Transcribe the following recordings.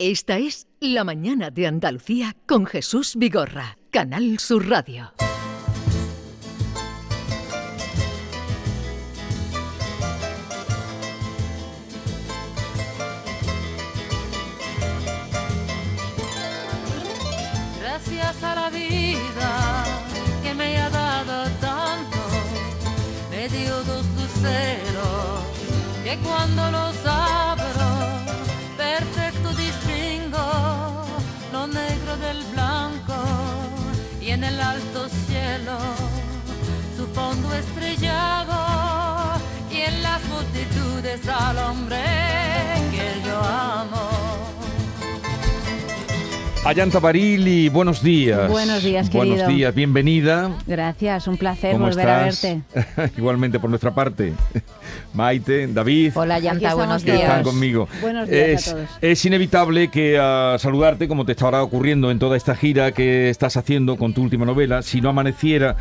Esta es La Mañana de Andalucía con Jesús Vigorra, Canal Sur Radio. Gracias a la vida que me ha dado tanto, me dio dos luceros que cuando los blanco y en el alto cielo su fondo estrellado y en las multitudes al hombre que yo amo. Ayanta Barili, buenos días. Buenos días, Buenos querido. días, bienvenida. Gracias, un placer ¿Cómo volver a estás? verte. Igualmente por nuestra parte. Maite, David. Hola Aquí Yanta, estamos buenos días. están conmigo. Buenos días es, a todos. es inevitable que a saludarte, como te estará ocurriendo en toda esta gira que estás haciendo con tu última novela, si no amaneciera,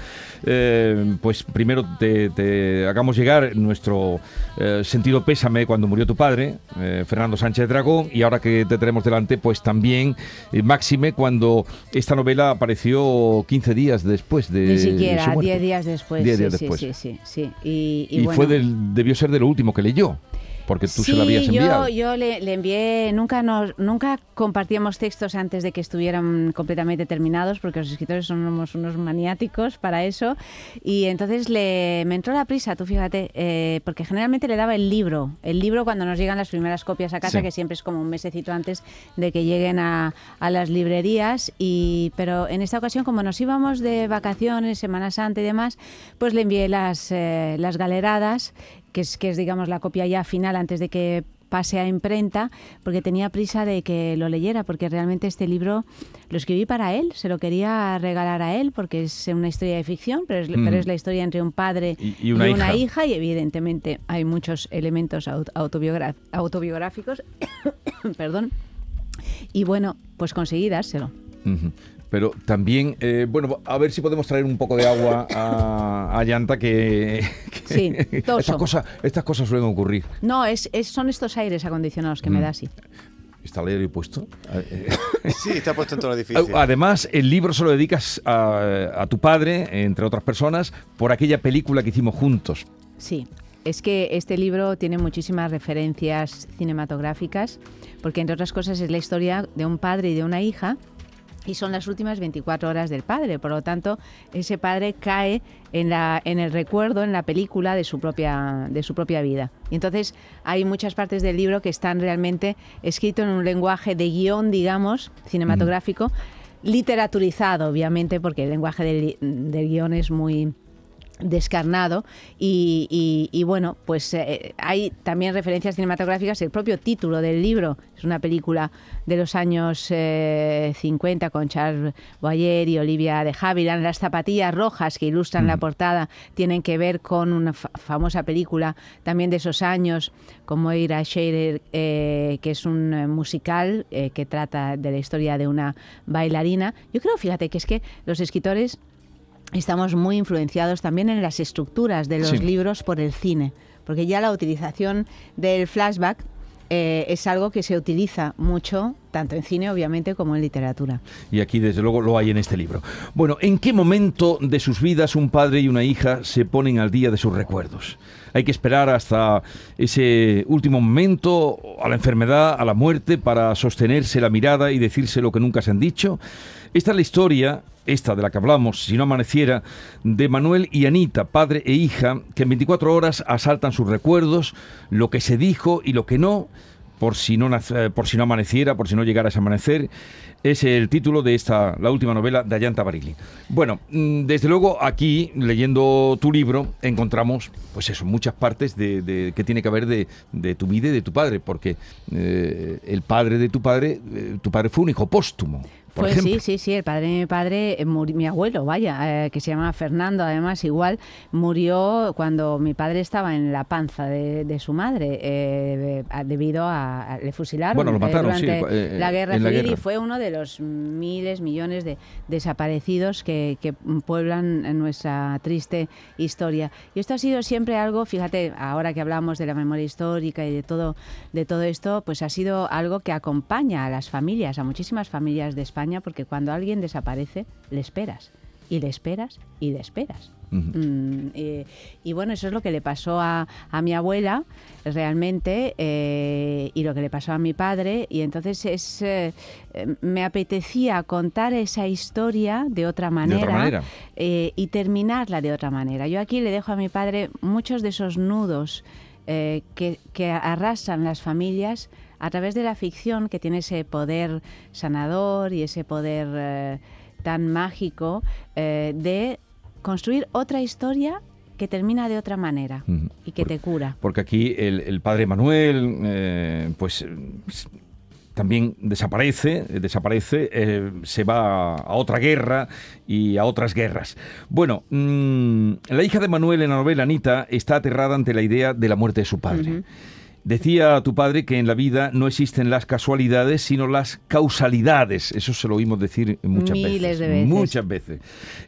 eh, pues primero te, te hagamos llegar nuestro eh, sentido pésame cuando murió tu padre, eh, Fernando Sánchez Dragón, y ahora que te tenemos delante, pues también eh, máxime cuando esta novela apareció 15 días después de Ni su siquiera, muerte. 10 días después. 10 sí, días sí, después. Sí, sí, sí. Y, y Y, bueno, fue del, debió ser de lo último que leyó, porque tú se lo habías Sí, enviado. Yo, yo le, le envié, nunca nos, nunca compartíamos textos antes de que estuvieran completamente terminados, porque los escritores somos unos maniáticos para eso. Y entonces le, me entró la prisa, tú fíjate, eh, porque generalmente le daba el libro, el libro cuando nos llegan las primeras copias a casa, Sí. que siempre es como un mesecito antes de que lleguen a, a las librerías. Y, pero en esta ocasión, como nos íbamos de vacaciones, Semana Santa y demás, pues le envié las, eh, las galeradas que es, que es digamos la copia ya final antes de que pase a imprenta, porque tenía prisa de que lo leyera, porque realmente este libro lo escribí para él, se lo quería regalar a él, porque es una historia de ficción, pero es, Mm. pero es la historia entre un padre Y- y una hija. hija, y evidentemente hay muchos elementos autobiográficos, perdón, y bueno, pues conseguí dárselo. Ujú. Pero también, eh, bueno, a ver si podemos traer un poco de agua a, a Llanta, que, que Sí, estas, cosas, estas cosas suelen ocurrir. No, es, es- son estos aires acondicionados que me Mm. da así. ¿Está el aire puesto? Eh, Sí, está puesto en todo el edificio. Además, el libro se lo dedicas a, a tu padre, entre otras personas, por aquella película que hicimos juntos. Sí, es que este libro tiene muchísimas referencias cinematográficas, porque entre otras cosas es la historia de un padre y de una hija. Y son las últimas 24 horas del padre, por lo tanto, ese padre cae en, la, en el recuerdo, en la película de su, propia, de su propia vida. Y entonces hay muchas partes del libro que están realmente escrito en un lenguaje de guion, digamos, cinematográfico, literaturizado, obviamente, porque el lenguaje del, del guion es muy, descarnado y, y- y, bueno, pues eh, hay también referencias cinematográficas. El propio título del libro es una película de los años eh, 50 con Charles Boyer y Olivia de Havilland. Las zapatillas rojas que ilustran la portada tienen que ver con una fa- famosa película también de esos años como Ira Scherer, eh, que es un eh, musical eh, que trata de la historia de una bailarina. Yo creo, fíjate, que es que los escritores estamos muy influenciados también en las estructuras de los Sí. libros por el cine, porque ya la utilización del flashback eh, es algo que se utiliza mucho, tanto en cine, obviamente, como en literatura. Y aquí, desde luego, lo hay en este libro. Bueno, ¿en qué momento de sus vidas un padre y una hija se ponen al día de sus recuerdos? Hay que esperar hasta ese último momento, a la enfermedad, a la muerte, para sostenerse la mirada y decirse lo que nunca se han dicho. Esta es la historia, esta de la que hablamos, si no amaneciera, de Manuel y Anita, padre e hija, que en 24 horas asaltan sus recuerdos, lo que se dijo y lo que no, por si no por si no amaneciera, por si no llegara ese amanecer, es el título de esta la última novela de Ayanta Barili. Bueno, mm, desde luego aquí leyendo tu libro encontramos pues eso, muchas partes de, de- que tiene que ver de, de tu vida y de tu padre, porque eh, el padre de tu padre, eh, tu padre fue un hijo póstumo. Por ejemplo. sí, sí, sí, el padre de mi padre, eh, mi abuelo, vaya, eh, que se llama Fernando, además igual, murió cuando mi padre estaba en la panza de, de su madre, eh, a- debido a, a- le fusilaron Bueno, lo eh, mataron, sí, durante eh, la guerra la civil guerra. y fue uno de los miles, millones de desaparecidos que, que pueblan en nuestra triste historia. Y esto ha sido siempre algo, fíjate, ahora que hablamos de la memoria histórica y de todo, de todo esto, pues ha sido algo que acompaña a las familias, a muchísimas familias de España, porque cuando alguien desaparece, le esperas. Y le esperas y le esperas. Mm, eh, y bueno, eso es lo que le pasó a, a mi abuela realmente eh, y lo que le pasó a mi padre. Y entonces es, eh, me apetecía contar esa historia de otra manera, manera. eh, y terminarla de otra manera. Yo aquí le dejo a mi padre muchos de esos nudos que, que arrastran las familias a través de la ficción que tiene ese poder sanador y ese poder eh, tan mágico eh, de construir otra historia que termina de otra manera y que te cura. Porque aquí el, el padre Manuel, eh, pues también desaparece, desaparece, eh, se va a otra guerra y a otras guerras. Bueno, mm, la hija de Manuel en la novela, Anita, está aterrada ante la idea de la muerte de su padre. Decía tu padre que en la vida no existen las casualidades, sino las causalidades. Eso se lo oímos decir muchas Miles veces. de veces. Muchas veces.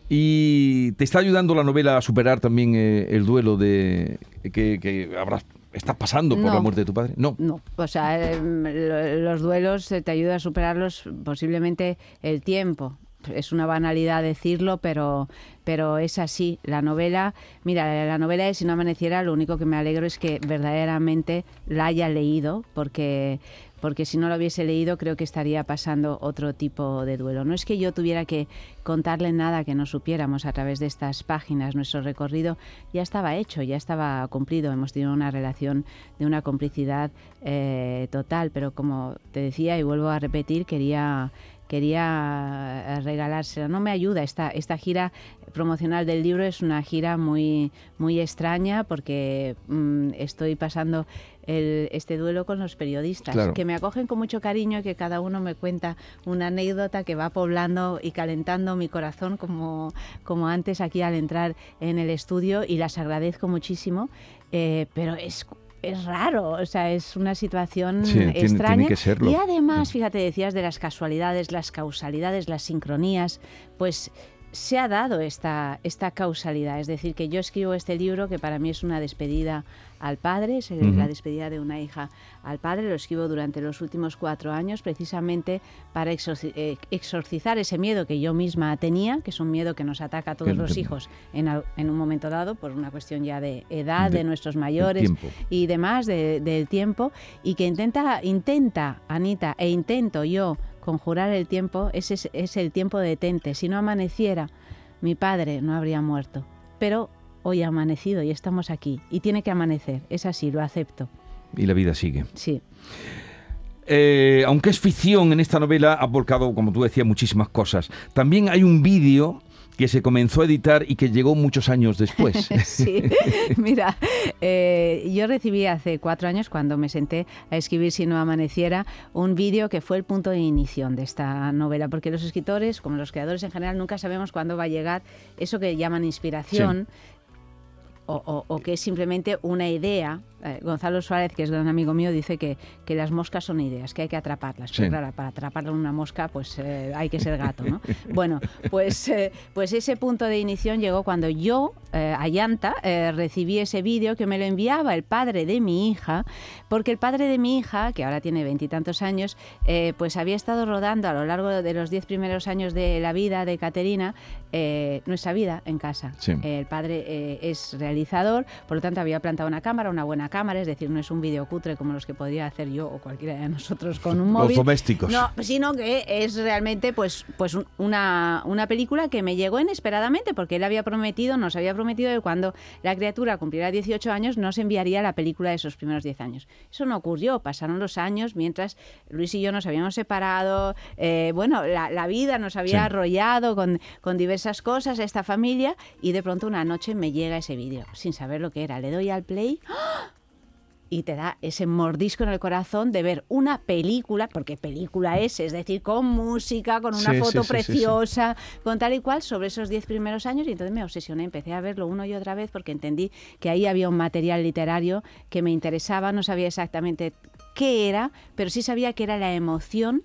Y te está ayudando la novela a superar también eh, el duelo de que, que habrás estás pasando por No. la muerte de tu padre. No. No, o sea, em, lo- los duelos eh, te ayuda a superarlos posiblemente el tiempo. Es una banalidad decirlo, pero, pero es así. La novela, mira, la novela de Si no amaneciera, lo único que me alegro es que verdaderamente la haya leído, porque, porque si no lo hubiese leído creo que estaría pasando otro tipo de duelo. No es que yo tuviera que contarle nada que no supiéramos a través de estas páginas. Nuestro recorrido ya estaba hecho, ya estaba cumplido. Hemos tenido una relación de una complicidad eh, total, pero como te decía y vuelvo a repetir, quería quería eh, regalársela. No me ayuda esta esta gira promocional del libro es una gira muy muy extraña porque mm, estoy pasando el- este duelo con los periodistas Claro. que me acogen con mucho cariño y que cada uno me cuenta una anécdota que va poblando y calentando mi corazón como, como antes aquí al entrar en el estudio y las agradezco muchísimo, eh, pero es... Es raro, o sea, es una situación Sí, tiene- tiene extraña. que serlo. Y además, fíjate, decías de las casualidades, las causalidades, las sincronías, pues se ha dado esta, esta causalidad. Es decir, que yo escribo este libro que para mí es una despedida al padre, es la despedida de una hija al padre. Lo escribo durante los últimos cuatro años precisamente para exorci- eh, exorcizar ese miedo que yo misma tenía, que es un miedo que nos ataca a todos los hijos en, al- en un momento dado por una cuestión ya de edad De- de, nuestros mayores y demás de- del tiempo y que intenta, intenta, Anita, e intento yo conjurar el tiempo, ese es, es el tiempo de detente. Si no amaneciera, mi padre no habría muerto. Pero hoy ha amanecido y estamos aquí. Y tiene que amanecer. Es así, lo acepto. Y la vida sigue. Sí. Eh, aunque es ficción, en esta novela ha volcado, como tú decías, muchísimas cosas. También hay un vídeo que se comenzó a editar y que llegó muchos años después. Sí, mira, eh, yo recibí hace cuatro años, cuando me senté a escribir Si no amaneciera, un vídeo que fue el punto de inición de esta novela, porque los escritores, como los creadores en general, nunca sabemos cuándo va a llegar eso que llaman inspiración. O, o- o que es simplemente una idea. Eh, Gonzalo Suárez, que es gran amigo mío, dice que, que las moscas son ideas, que hay que atraparlas. Pero Sí. claro, para atrapar una mosca, pues eh, hay que ser gato, ¿no? bueno, pues, eh, pues ese punto de inición llegó cuando yo, eh, Ayanta, recibí ese vídeo que me lo enviaba el padre de mi hija, porque el padre de mi hija, que ahora tiene veintitantos años, pues había estado rodando a lo largo de los diez primeros años de la vida de Caterina, nuestra vida en casa. Sí. El padre es realizador, por lo tanto había plantado una cámara, una buena cámara, es decir, no es un vídeo cutre como los que podría hacer yo o cualquiera de nosotros con un Los móvil. domésticos. No, sino que es realmente pues, pues un- una, una película que me llegó inesperadamente porque él había prometido, nos había prometido que cuando la criatura cumpliera 18 años nos enviaría la película de esos primeros 10 años. Eso no ocurrió, pasaron los años mientras Luis y yo nos habíamos separado, eh, bueno, la, la vida nos había Sí. arrollado con, con diversas cosas, esta familia, y de pronto una noche me llega ese vídeo, sin saber lo que era. Le doy al play ¡ah! Y te da ese mordisco en el corazón de ver una película, porque película es, es decir, con música, con una Sí, foto sí, sí, preciosa, con tal y cual, sobre esos diez primeros años y entonces me obsesioné, empecé a verlo uno y otra vez porque entendí que ahí había un material literario que me interesaba, no sabía exactamente qué era, pero sí sabía que era la emoción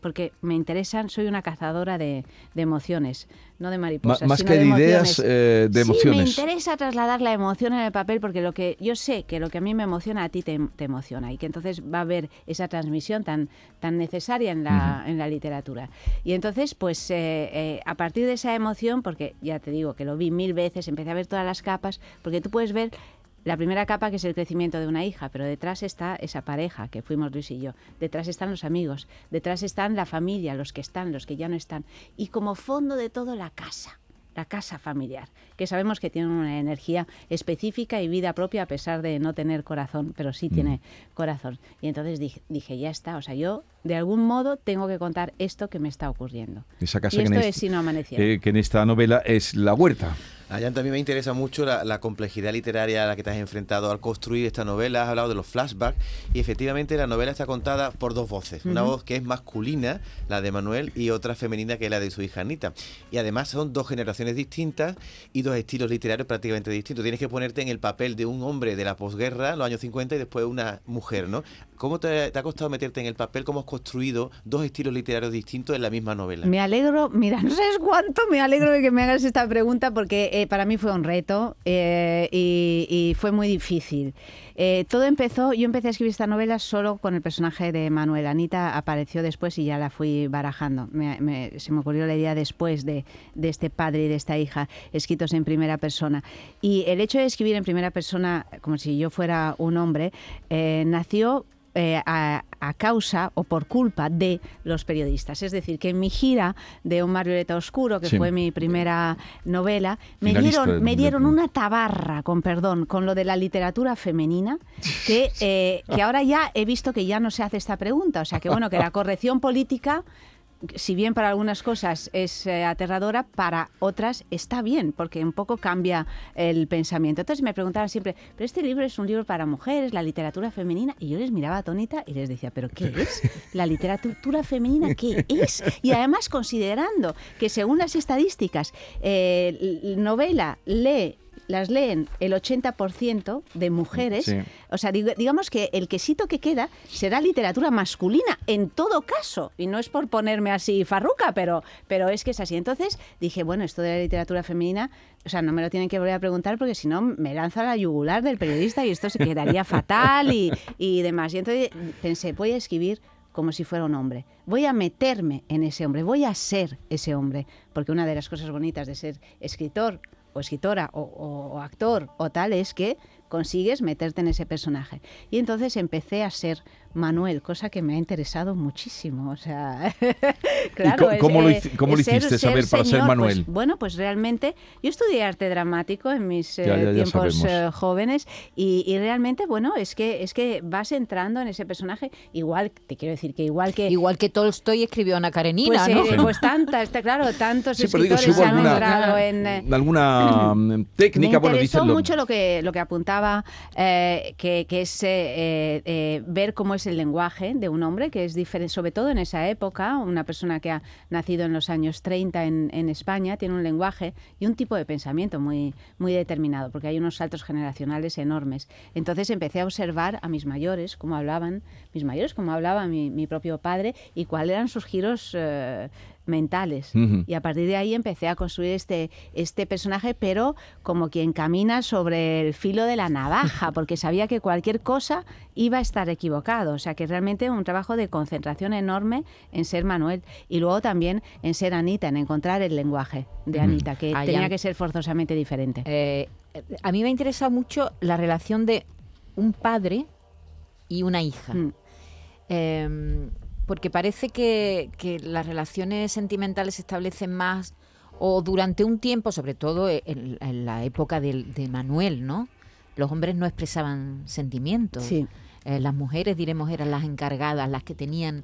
porque me interesan, soy una cazadora de, de emociones, no de Ma- mariposas. más sino que de emociones. ideas, eh, de Sí, emociones. me interesa trasladar la emoción en el papel porque lo que yo sé que lo que a mí me emociona a ti te, te emociona y que entonces va a haber esa transmisión tan, tan necesaria en la, en la literatura. Y entonces, pues eh, eh, a partir de esa emoción, porque ya te digo que lo vi mil veces, empecé a ver todas las capas, porque tú puedes ver la primera capa que es el crecimiento de una hija, pero detrás está esa pareja que fuimos Luis y yo, detrás están los amigos, detrás están la familia, los que están, los que ya no están, y como fondo de todo la casa, la casa familiar, que sabemos que tiene una energía específica y vida propia a pesar de no tener corazón, pero sí tiene corazón. Y entonces dije, dije, ya está, o sea, yo de algún modo tengo que contar esto que me está ocurriendo. Esa casa y que en esto es si no amaneciera. eh, que en esta novela es la huerta. A Jan también me interesa mucho la, la complejidad literaria a la que te has enfrentado al construir esta novela. Has hablado de los flashbacks y efectivamente la novela está contada por dos voces. Una voz que es masculina, la de Manuel, y otra femenina que es la de su hija Anita. Y además son dos generaciones distintas y dos estilos literarios prácticamente distintos. Tienes que ponerte en el papel de un hombre de la posguerra, los años 50, y después una mujer, ¿no? ¿Cómo te, te ha costado meterte en el papel? ¿Cómo has construido dos estilos literarios distintos en la misma novela? Me alegro, mira, no sabes cuánto me alegro de que me hagas esta pregunta porque eh, para mí fue un reto eh, y, y fue muy difícil. Eh, todo empezó, yo empecé a escribir esta novela solo con el personaje de Manuel. Anita apareció después y ya la fui barajando. Me- me- se me ocurrió la idea después de, de este padre y de esta hija, escritos en primera persona. Y el hecho de escribir en primera persona, como si yo fuera un hombre, eh, nació eh, a, a causa o por culpa de los periodistas. Es decir, que en mi gira de Un Marioleta Oscuro, que Sí. fue mi primera novela, me Finalista dieron, me dieron una tabarra, con perdón, con lo de la literatura femenina, que, eh, que ahora ya he visto que ya no se hace esta pregunta. O sea, que bueno, que la corrección política si bien para algunas cosas es eh, aterradora, para otras está bien, porque un poco cambia el pensamiento. Entonces me preguntaban siempre, pero este libro es un libro para mujeres, la literatura femenina, y yo les miraba atónita y les decía, ¿pero qué es? ¿La literatura femenina qué es? Y además considerando que según las estadísticas, eh, novela lee las leen el 80% de mujeres. Sí. O sea, digamos que el quesito que queda será literatura masculina, en todo caso. Y no es por ponerme así farruca, pero, pero es que es así. Entonces dije, bueno, esto de la literatura femenina, o sea, no me lo tienen que volver a preguntar porque si no me lanza la yugular del periodista y esto se quedaría fatal y, y demás. Y entonces pensé, voy a escribir como si fuera un hombre. Voy a meterme en ese hombre, voy a ser ese hombre. Porque una de las cosas bonitas de ser escritor o escritora o, actor o tal es que consigues meterte en ese personaje. Y entonces empecé a ser Manuel, cosa que me ha interesado muchísimo. O sea, claro, co- cómo lo eh, cómo lo es ser- hiciste saber para ser señor, pues, Manuel? bueno, pues realmente yo estudié arte dramático en mis eh, Ya, ya, ya tiempos sabemos. eh, jóvenes y, y realmente, bueno, es que es que vas entrando en ese personaje igual, te quiero decir que igual que Igual que Tolstoy escribió Ana Karenina, pues, ¿no? eh, pues tanta, está claro, tantos Sí, pero digo, escritores si hubo han alguna, entrado en eh, alguna mm, técnica, me bueno, dicen lo- mucho lo que, lo que apuntaba, eh, que, que es eh, eh, eh, ver cómo es el lenguaje de un hombre, que es diferente, sobre todo en esa época, una persona que ha nacido en los años 30 en, en España, tiene un lenguaje y un tipo de pensamiento muy, muy determinado, porque hay unos saltos generacionales enormes. Entonces empecé a observar a mis mayores, cómo hablaban, mis mayores, cómo hablaba mi, mi propio padre y cuáles eran sus giros mentales. Y a partir de ahí empecé a construir este, este personaje, pero como quien camina sobre el filo de la navaja, porque sabía que cualquier cosa iba a estar equivocado. O sea que realmente un trabajo de concentración enorme en ser Manuel y luego también en ser Anita, en encontrar el lenguaje de Anita, que tenía que ser forzosamente diferente. Eh, a mí me interesa mucho la relación de un padre y una hija. Mm. Eh, porque parece que, que las relaciones sentimentales se establecen más o durante un tiempo, sobre todo en, en la época del- de, Manuel, ¿no? Los hombres no expresaban sentimientos. Sí. Eh, las mujeres, diremos, eran las encargadas, las que tenían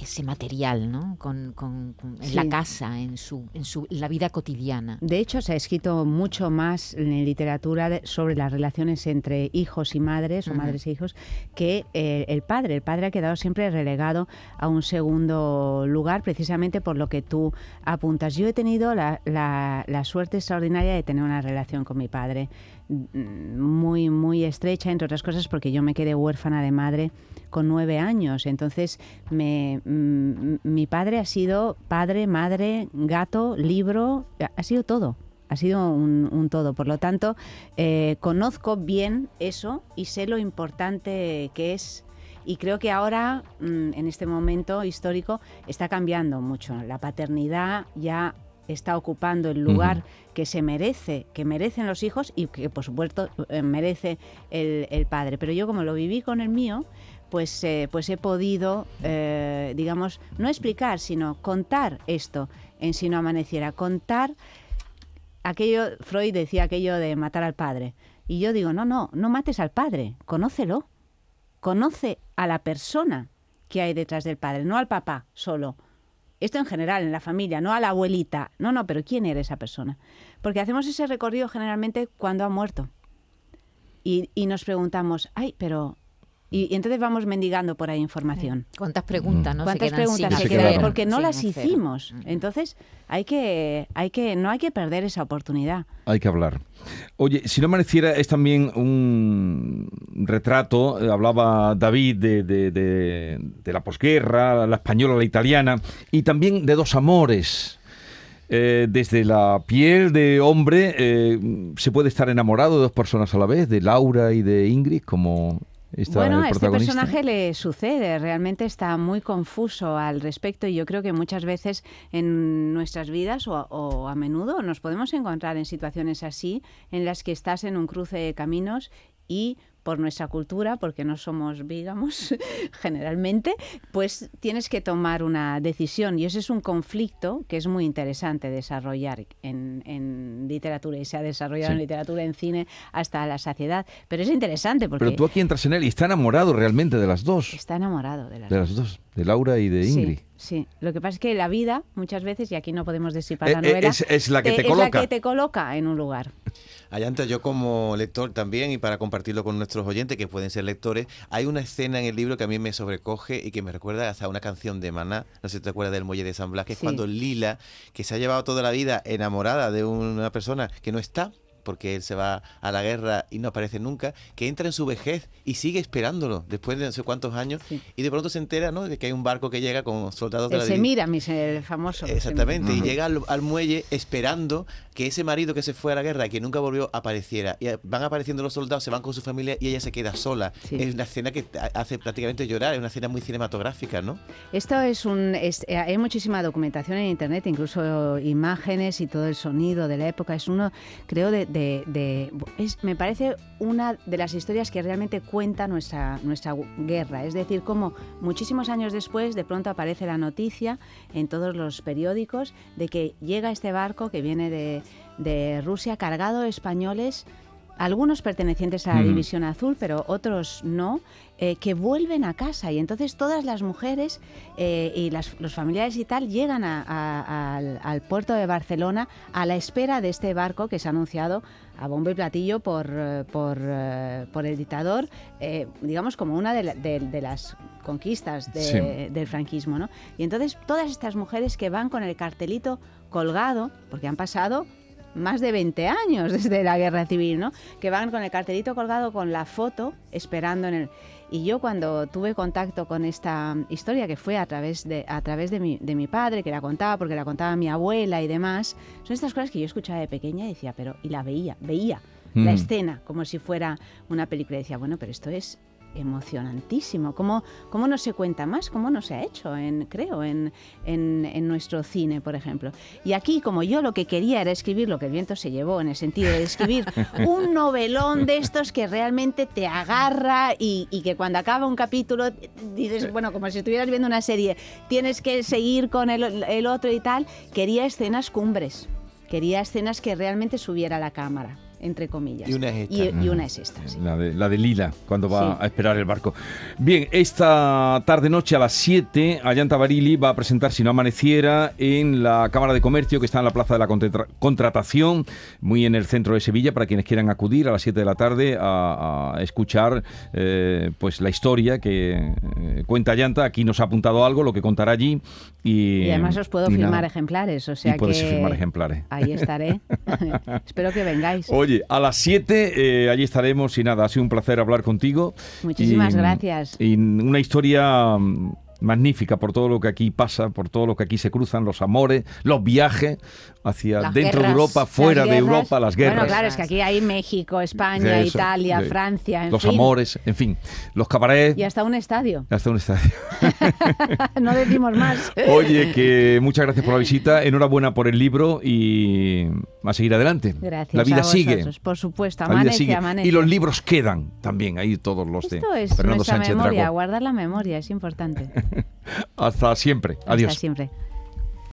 ese material, ¿no? Con, con- con- en Sí. la casa, en su, en su la vida cotidiana. De hecho, se ha escrito mucho más en literatura de- sobre las relaciones entre hijos y madres, o madres e hijos, que eh, el padre. El padre ha quedado siempre relegado a un segundo lugar, precisamente por lo que tú apuntas. Yo he tenido la, la- la suerte extraordinaria de tener una relación con mi padre mm, muy, muy estrecha, entre otras cosas, porque yo me quedé huérfana de madre con nueve años. Entonces, me, mm, mi padre ha sido padre, madre, gato, libro, ha sido todo. Ha sido un, un todo. Por lo tanto, eh, conozco bien eso y sé lo importante que es. Y creo que ahora, mm, en este momento histórico, está cambiando mucho. La paternidad ya está ocupando el lugar que se merece, que merecen los hijos y que, por supuesto, eh, merece el, el padre. Pero yo, como lo viví con el mío, pues, eh, pues he podido, eh, digamos, no explicar, sino contar esto en Si no amaneciera, contar aquello, Freud decía aquello de matar al padre. Y yo digo, no, no, no mates al padre, conócelo. Conoce a la persona que hay detrás del padre, no al papá solo. Esto en general, en la familia, no a la abuelita. No, no, pero ¿quién era esa persona? Porque hacemos ese recorrido generalmente cuando ha muerto. Y, y nos preguntamos, ay, pero... Y, y entonces vamos mendigando por ahí información. ¿Cuántas preguntas, no? Se ¿Cuántas quedan preguntas sin se quedan? Porque no sin las hacer. hicimos. Mm. Entonces, hay que, hay que, no hay que perder esa oportunidad. Hay que hablar. Oye, si no amaneciera es también un retrato, eh, hablaba David de, de- de- de la posguerra, la española, la italiana, y también de dos amores. Eh, desde la piel de hombre eh, se puede estar enamorado de dos personas a la vez, de Laura y de Ingrid, como está bueno, a este personaje le sucede, realmente está muy confuso al respecto y yo creo que muchas veces en nuestras vidas o, o a menudo nos podemos encontrar en situaciones así en las que estás en un cruce de caminos y por nuestra cultura, porque no somos vígamos generalmente, pues tienes que tomar una decisión y ese es un conflicto que es muy interesante desarrollar en, en literatura y se ha desarrollado Sí. en literatura, en cine, hasta la saciedad. Pero es interesante porque Pero tú aquí entras en él y está enamorado realmente de las dos, está enamorado de las de las dos, de Laura y de Ingrid. Sí, sí. Lo que pasa es que la vida, muchas veces, y aquí no podemos desipar Eh, la eh, novela, es- es la que te es coloca. la que te coloca en un lugar. Allanta, yo como lector también, y para compartirlo con nuestros oyentes, que pueden ser lectores, hay una escena en el libro que a mí me sobrecoge y que me recuerda hasta una canción de Maná, no sé si te acuerdas del Muelle de San Blas, que es cuando Lila, que se ha llevado toda la vida enamorada de una persona que no está, porque él se va a la guerra y no aparece nunca, que entra en su vejez y sigue esperándolo después de no sé cuántos años Sí. y de pronto se entera ¿no? de que hay un barco que llega con soldados de El la. Semira, mis, el famoso. Exactamente, y llega al, al muelle esperando que ese marido que se fue a la guerra, que nunca volvió, apareciera. Y van apareciendo los soldados, se van con su familia y ella se queda sola. Sí. Es una escena que hace prácticamente llorar, es una escena muy cinematográfica, ¿no? Esto es un. es- eh, hay muchísima documentación en internet, incluso imágenes y todo el sonido de la época. Es uno, creo, de. De- de- me parece una de las historias que realmente cuenta nuestra, nuestra guerra. Es decir, como muchísimos años después, de pronto aparece la noticia en todos los periódicos de que llega este barco que viene de, de Rusia cargado de españoles. Algunos pertenecientes a la Mm. División Azul, pero otros no, eh, que vuelven a casa y entonces todas las mujeres eh, y las- los familiares y tal llegan a- a- al, al puerto de Barcelona a la espera de este barco que se ha anunciado a bombo y platillo por, eh, por, por el dictador, eh, digamos como una de, la- de- de las conquistas de- Sí. del franquismo. ¿no? Y entonces todas estas mujeres que van con el cartelito colgado, porque han pasado más de 20 años desde la guerra civil, ¿no? Que van con el cartelito colgado con la foto esperando en el... Y yo cuando tuve contacto con esta historia, que fue a través de, a través de, mi, de mi padre, que la contaba porque la contaba mi abuela y demás, son estas cosas que yo escuchaba de pequeña y decía, pero... Y la veía, veía la Mm. escena como si fuera una película. Y decía, bueno, pero esto es emocionantísimo. ¿Cómo, cómo no se cuenta más? ¿Cómo no se ha hecho, en, creo, en, en, en nuestro cine, por ejemplo? Y aquí, como yo lo que quería era escribir lo que el viento se llevó, en el sentido de escribir un novelón de estos que realmente te agarra y, y que cuando acaba un capítulo dices, bueno, como si estuvieras viendo una serie, tienes que seguir con el, el otro y tal, quería escenas cumbres. Quería escenas que realmente subiera la cámara. Entre comillas. Y una es esta. Y, y una es esta, sí. La de, la de Lila, cuando va Sí. a esperar el barco. Bien, esta tarde-noche a las 7, Ayanta Barili va a presentar Si no amaneciera en la Cámara de Comercio, que está en la Plaza de la Contra- Contratación, muy en el centro de Sevilla, para quienes quieran acudir a las 7 de la tarde a, a escuchar eh, pues la historia que eh, cuenta Ayanta. Aquí nos ha apuntado algo, lo que contará allí. Y, Y además os puedo firmar nada. ejemplares, o sea y que firmar ejemplares. ahí estaré. Espero que vengáis. Oye, a las 7 eh, allí estaremos y nada, ha sido un placer hablar contigo. Muchísimas Y, gracias. Y una historia mm, magnífica por todo lo que aquí pasa, por todo lo que aquí se cruzan, los amores, los viajes hacia Las dentro de Europa, fuera de. Europa, las guerras. Bueno, claro, es que aquí hay México, España, Eso, Italia, de- Francia, en los fin. amores, en fin, los cabarets, Y hasta un estadio. hasta un estadio. no decimos más. Oye, que muchas gracias por la visita, enhorabuena por el libro y a seguir adelante. Gracias. La vida a sigue. Por supuesto, La vida amanece, sigue. amanece. Y los libros quedan también, ahí todos los de Esto es Fernando Sánchez memoria, Dragó. guardar la memoria es importante. Hasta siempre. Adiós. Hasta siempre.